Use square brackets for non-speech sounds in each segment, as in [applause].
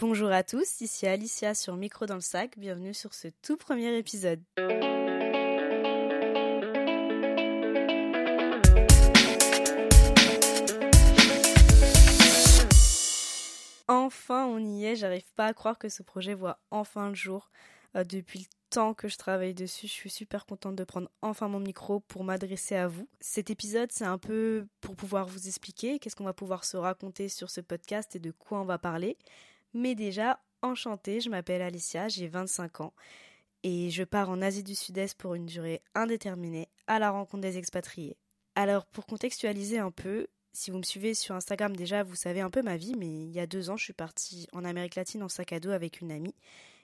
Bonjour à tous, ici Alicia sur Micro dans le sac, bienvenue sur ce tout premier épisode. Enfin on y est, j'arrive pas à croire que ce projet voit enfin le jour. Euh, depuis le temps que je travaille dessus, je suis super contente de prendre enfin mon micro pour m'adresser à vous. Cet épisode, c'est un peu pour pouvoir vous expliquer qu'est-ce qu'on va pouvoir se raconter sur ce podcast et de quoi on va parler. Mais déjà, enchantée, je m'appelle Alicia, j'ai 25 ans et je pars en Asie du Sud-Est pour une durée indéterminée à la rencontre des expatriés. Alors pour contextualiser un peu, si vous me suivez sur Instagram déjà, vous savez un peu ma vie, mais il y a deux ans, je suis partie en Amérique latine en sac à dos avec une amie.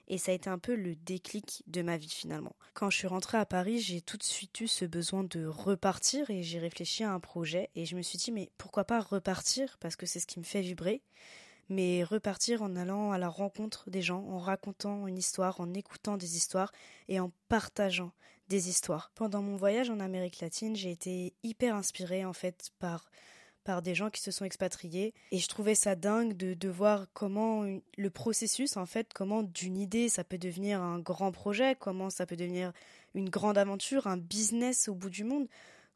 Et ça a été un peu le déclic de ma vie finalement. Quand je suis rentrée à Paris, j'ai tout de suite eu ce besoin de repartir et j'ai réfléchi à un projet et je me suis dit mais pourquoi pas repartir? Parce que c'est ce qui me fait vibrer mais repartir en allant à la rencontre des gens, en racontant une histoire, en écoutant des histoires et en partageant des histoires. Pendant mon voyage en Amérique latine, j'ai été hyper inspirée en fait par par des gens qui se sont expatriés et je trouvais ça dingue de, de voir comment le processus en fait comment d'une idée ça peut devenir un grand projet comment ça peut devenir une grande aventure un business au bout du monde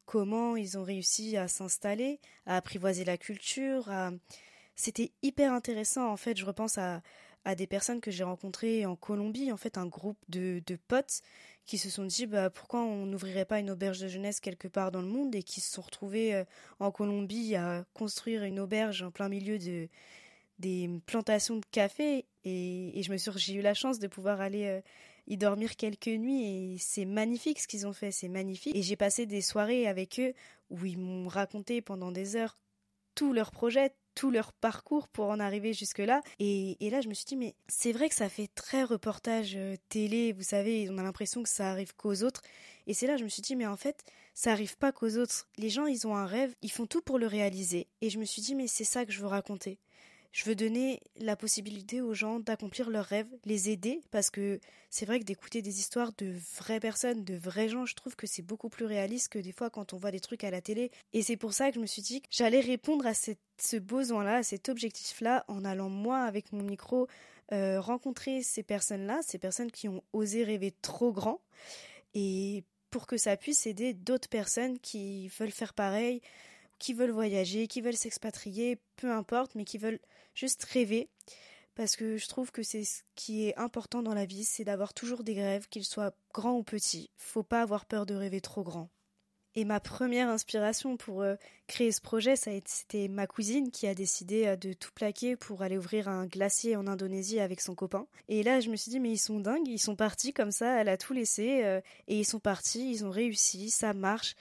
comment ils ont réussi à s'installer à apprivoiser la culture à c'était hyper intéressant. En fait, je repense à, à des personnes que j'ai rencontrées en Colombie, en fait, un groupe de, de potes qui se sont dit bah, pourquoi on n'ouvrirait pas une auberge de jeunesse quelque part dans le monde et qui se sont retrouvés euh, en Colombie à construire une auberge en plein milieu de des plantations de café et, et je me suis j'ai eu la chance de pouvoir aller euh, y dormir quelques nuits et c'est magnifique ce qu'ils ont fait c'est magnifique et j'ai passé des soirées avec eux où ils m'ont raconté pendant des heures tous leurs projets tout leur parcours pour en arriver jusque-là. Et, là, je me suis dit, mais c'est vrai que ça fait très reportage euh, télé, vous savez, on a l'impression que ça arrive qu'aux autres. Et c'est là, je me suis dit, mais en fait, ça arrive pas qu'aux autres. Les gens, ils ont un rêve, ils font tout pour le réaliser. Et je me suis dit, mais c'est ça que je veux raconter. Je veux donner la possibilité aux gens d'accomplir leurs rêves, les aider, parce que c'est vrai que d'écouter des histoires de vraies personnes, de vrais gens, je trouve que c'est beaucoup plus réaliste que des fois quand on voit des trucs à la télé. Et c'est pour ça que je me suis dit que j'allais répondre à ce besoin-là, à cet objectif-là, en allant moi avec mon micro euh, rencontrer ces personnes-là, ces personnes qui ont osé rêver trop grand, et pour que ça puisse aider d'autres personnes qui veulent faire pareil, qui veulent voyager, qui veulent s'expatrier, peu importe, mais qui veulent juste rêver. Parce que je trouve que c'est ce qui est important dans la vie, c'est d'avoir toujours des rêves, qu'ils soient grands ou petits. Faut pas avoir peur de rêver trop grand. Et ma première inspiration pour euh, créer ce projet, c'était ma cousine qui a décidé euh, de tout plaquer pour aller ouvrir un glacier en Indonésie avec son copain. Et là, je me suis dit mais ils sont dingues, ils sont partis comme ça, elle a tout laissé euh, et ils sont partis, ils ont réussi, ça marche.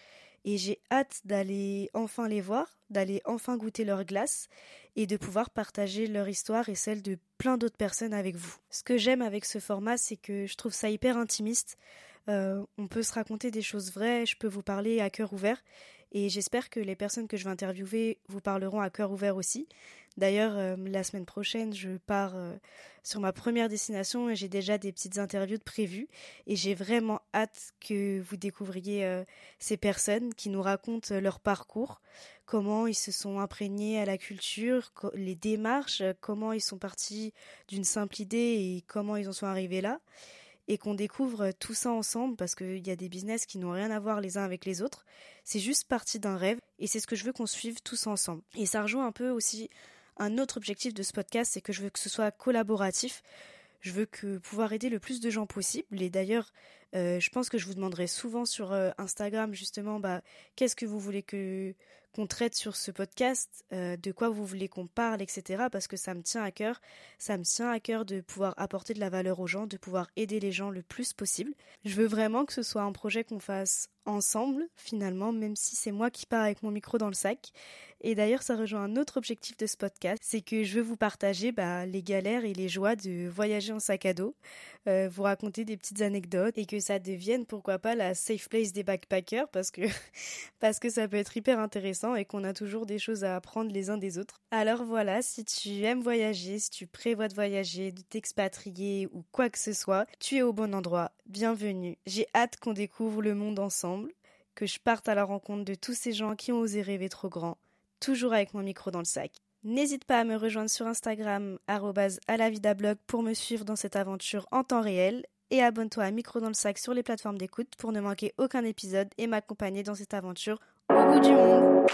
Et j'ai hâte d'aller enfin les voir, d'aller enfin goûter leur glace et de pouvoir partager leur histoire et celle de plein d'autres personnes avec vous. Ce que j'aime avec ce format, c'est que je trouve ça hyper intimiste. Euh, on peut se raconter des choses vraies, je peux vous parler à cœur ouvert et j'espère que les personnes que je vais interviewer vous parleront à cœur ouvert aussi. D'ailleurs, euh, la semaine prochaine, je pars euh, sur ma première destination et j'ai déjà des petites interviews de prévues. Et j'ai vraiment hâte que vous découvriez ces personnes qui nous racontent leur parcours, comment ils se sont imprégnés à la culture, les démarches, comment ils sont partis d'une simple idée et comment ils en sont arrivés là et qu'on découvre tout ça ensemble parce qu'il y a des business qui n'ont rien à voir les uns avec les autres. C'est juste partie d'un rêve et c'est ce que je veux qu'on suive tous ensemble. Et ça rejoint un peu aussi un autre objectif de ce podcast, c'est que je veux que ce soit collaboratif. Je veux pouvoir aider le plus de gens possible. Et d'ailleurs, euh, je pense que je vous demanderai souvent sur euh, Instagram justement, bah, qu'est-ce que vous voulez que qu'on traite sur ce podcast, euh, de quoi vous voulez qu'on parle, etc. Parce que ça me tient à cœur. Ça me tient à cœur de pouvoir apporter de la valeur aux gens, de pouvoir aider les gens le plus possible. Je veux vraiment que ce soit un projet qu'on fasse ensemble, finalement, même si c'est moi qui pars avec mon micro dans le sac. Et d'ailleurs, ça rejoint un autre objectif de ce podcast, c'est que je veux vous partager bah, les galères et les joies de voyager en sac à dos, vous raconter des petites anecdotes et que ça devienne, pourquoi pas, la safe place des backpackers, parce que, [laughs] parce que ça peut être hyper intéressant et qu'on a toujours des choses à apprendre les uns des autres. Alors voilà, si tu aimes voyager, si tu prévois de voyager, de t'expatrier ou quoi que ce soit, tu es au bon endroit. Bienvenue. J'ai hâte qu'on découvre le monde ensemble, que je parte à la rencontre de tous ces gens qui ont osé rêver trop grand toujours avec mon micro dans le sac. N'hésite pas à me rejoindre sur Instagram @alavidablog pour me suivre dans cette aventure en temps réel et abonne-toi à Micro dans le sac sur les plateformes d'écoute pour ne manquer aucun épisode et m'accompagner dans cette aventure au bout du monde.